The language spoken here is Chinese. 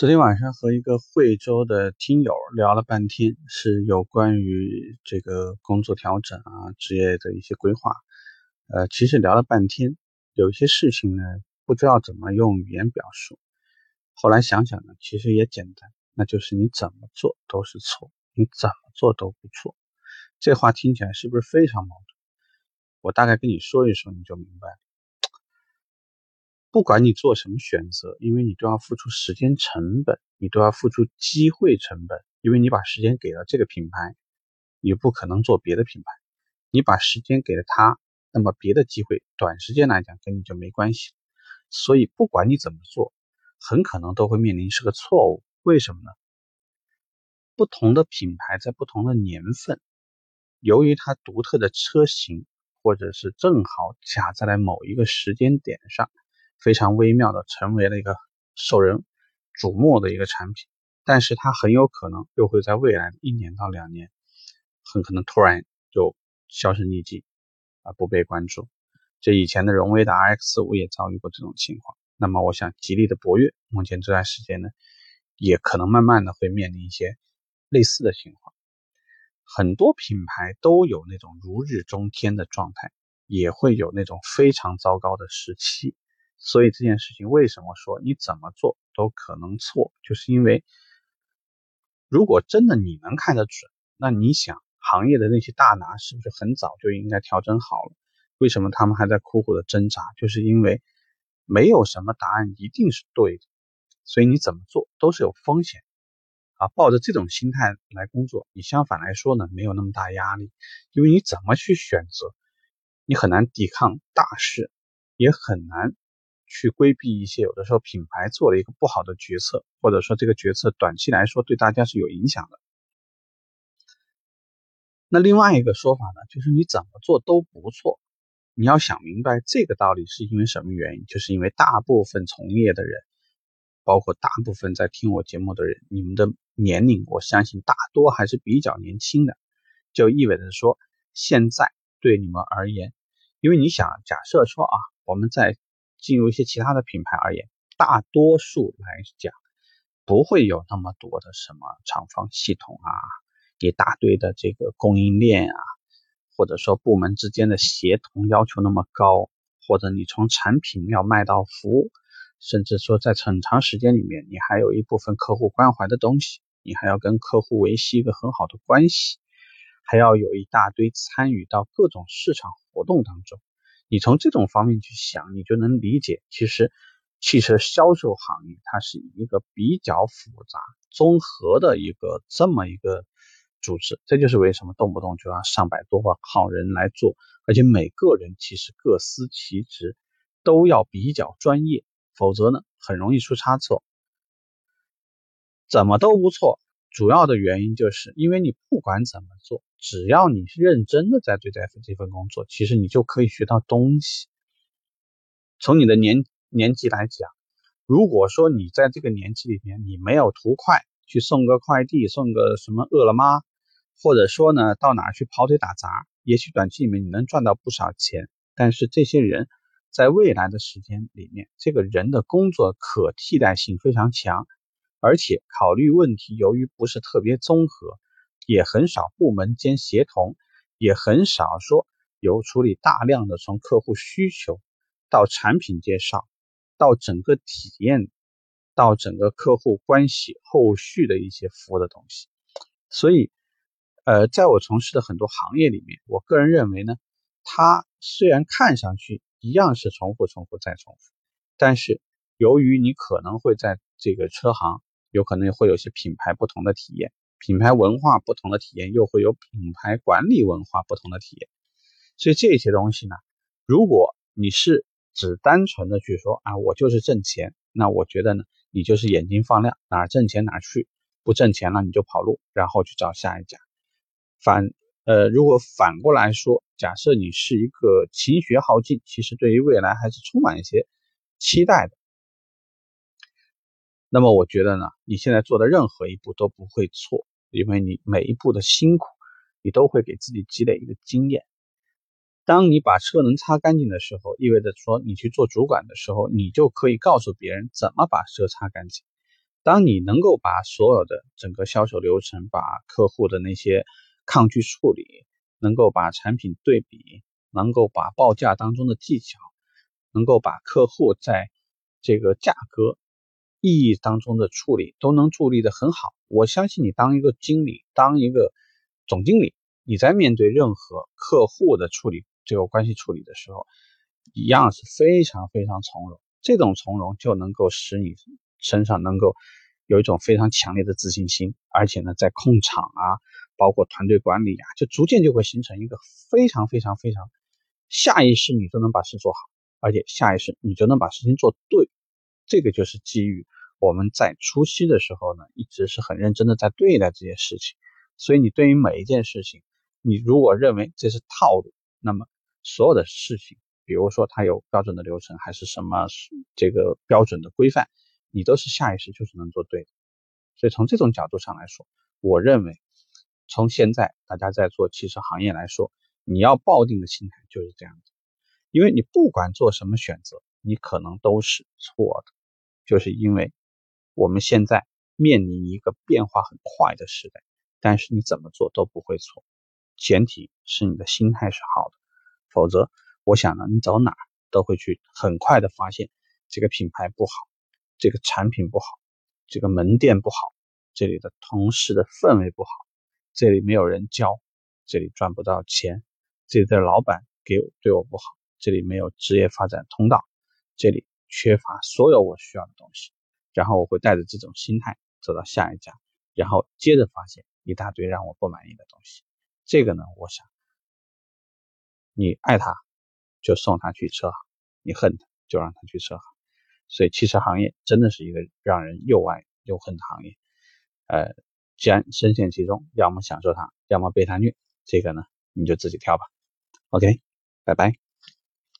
昨天晚上和一个惠州的听友聊了半天，是有关于这个工作调整啊、职业的一些规划。呃，其实聊了半天，有一些事情呢，不知道怎么用语言表述。后来想想呢，其实也简单，那就是你怎么做都是错，你怎么做都不错。这话听起来是不是非常矛盾？我大概跟你说一说，你就明白了。不管你做什么选择，因为你都要付出时间成本，你都要付出机会成本。因为你把时间给了这个品牌，你不可能做别的品牌。你把时间给了他，那么别的机会短时间来讲跟你就没关系。所以不管你怎么做，很可能都会面临是个错误。为什么呢？不同的品牌在不同的年份，由于它独特的车型，或者是正好卡在了某一个时间点上。非常微妙的成为了一个受人瞩目的一个产品，但是它很有可能又会在未来一年到两年，很可能突然就销声匿迹，啊，不被关注。这以前的荣威的 RX 五也遭遇过这种情况。那么，我想吉利的博越目前这段时间呢，也可能慢慢的会面临一些类似的情况。很多品牌都有那种如日中天的状态，也会有那种非常糟糕的时期。所以这件事情为什么说你怎么做都可能错，就是因为如果真的你能看得准，那你想行业的那些大拿是不是很早就应该调整好了？为什么他们还在苦苦的挣扎？就是因为没有什么答案一定是对的，所以你怎么做都是有风险啊。抱着这种心态来工作，你相反来说呢，没有那么大压力，因为你怎么去选择，你很难抵抗大势，也很难。去规避一些有的时候品牌做了一个不好的决策，或者说这个决策短期来说对大家是有影响的。那另外一个说法呢，就是你怎么做都不错。你要想明白这个道理是因为什么原因？就是因为大部分从业的人，包括大部分在听我节目的人，你们的年龄，我相信大多还是比较年轻的，就意味着说现在对你们而言，因为你想假设说啊，我们在进入一些其他的品牌而言，大多数来讲不会有那么多的什么厂房系统啊，一大堆的这个供应链啊，或者说部门之间的协同要求那么高，或者你从产品要卖到服务，甚至说在很长时间里面，你还有一部分客户关怀的东西，你还要跟客户维系一个很好的关系，还要有一大堆参与到各种市场活动当中。你从这种方面去想，你就能理解，其实汽车销售行业它是一个比较复杂、综合的一个这么一个组织。这就是为什么动不动就要上百多号人来做，而且每个人其实各司其职，都要比较专业，否则呢很容易出差错。怎么都不错。主要的原因就是因为你不管怎么做，只要你是认真的在对待这份工作，其实你就可以学到东西。从你的年年纪来讲，如果说你在这个年纪里面你没有图快，去送个快递，送个什么饿了么，或者说呢到哪去跑腿打杂，也许短期里面你能赚到不少钱。但是这些人在未来的时间里面，这个人的工作可替代性非常强。而且考虑问题，由于不是特别综合，也很少部门间协同，也很少说有处理大量的从客户需求到产品介绍，到整个体验，到整个客户关系后续的一些服务的东西。所以，呃，在我从事的很多行业里面，我个人认为呢，它虽然看上去一样是重复、重复再重复，但是由于你可能会在这个车行。有可能会有些品牌不同的体验，品牌文化不同的体验，又会有品牌管理文化不同的体验。所以这些东西呢，如果你是只单纯的去说啊，我就是挣钱，那我觉得呢，你就是眼睛放亮，哪挣钱哪去，不挣钱了你就跑路，然后去找下一家。反呃，如果反过来说，假设你是一个勤学好进，其实对于未来还是充满一些期待的。那么我觉得呢，你现在做的任何一步都不会错，因为你每一步的辛苦，你都会给自己积累一个经验。当你把车能擦干净的时候，意味着说你去做主管的时候，你就可以告诉别人怎么把车擦干净。当你能够把所有的整个销售流程，把客户的那些抗拒处理，能够把产品对比，能够把报价当中的技巧，能够把客户在这个价格意义当中的处理都能处理的很好。我相信你当一个经理，当一个总经理，你在面对任何客户的处理这个关系处理的时候，一样是非常非常从容。这种从容就能够使你身上能够有一种非常强烈的自信心，而且呢，在控场啊，包括团队管理啊，就逐渐就会形成一个非常非常非常下意识你都能把事做好，而且下意识你就能把事情做对。这个就是基于我们在初期的时候呢，一直是很认真的在对待这些事情。所以你对于每一件事情，你如果认为这是套路，那么所有的事情。比如说，它有标准的流程，还是什么这个标准的规范，你都是下意识就是能做对的。所以从这种角度上来说，我认为从现在大家在做汽车行业来说，你要抱定的心态就是这样子，因为你不管做什么选择，你可能都是错的，就是因为我们现在面临一个变化很快的时代，但是你怎么做都不会错，前提是你的心态是好的，否则。我想呢，你走哪都会去很快的发现这个品牌不好，这个产品不好，这个门店不好，这里的同事的氛围不好，这里没有人教，这里赚不到钱，这里的老板给对我不好，这里没有职业发展通道，这里缺乏所有我需要的东西，然后我会带着这种心态走到下一家，然后接着发现一大堆让我不满意的东西。这个呢，我想你爱他。就送他去车行，你恨他，就让他去车行。所以汽车行业真的是一个让人又爱又恨的行业。呃，既然深陷其中，要么享受它，要么被它虐，这个呢，你就自己挑吧。OK，拜拜。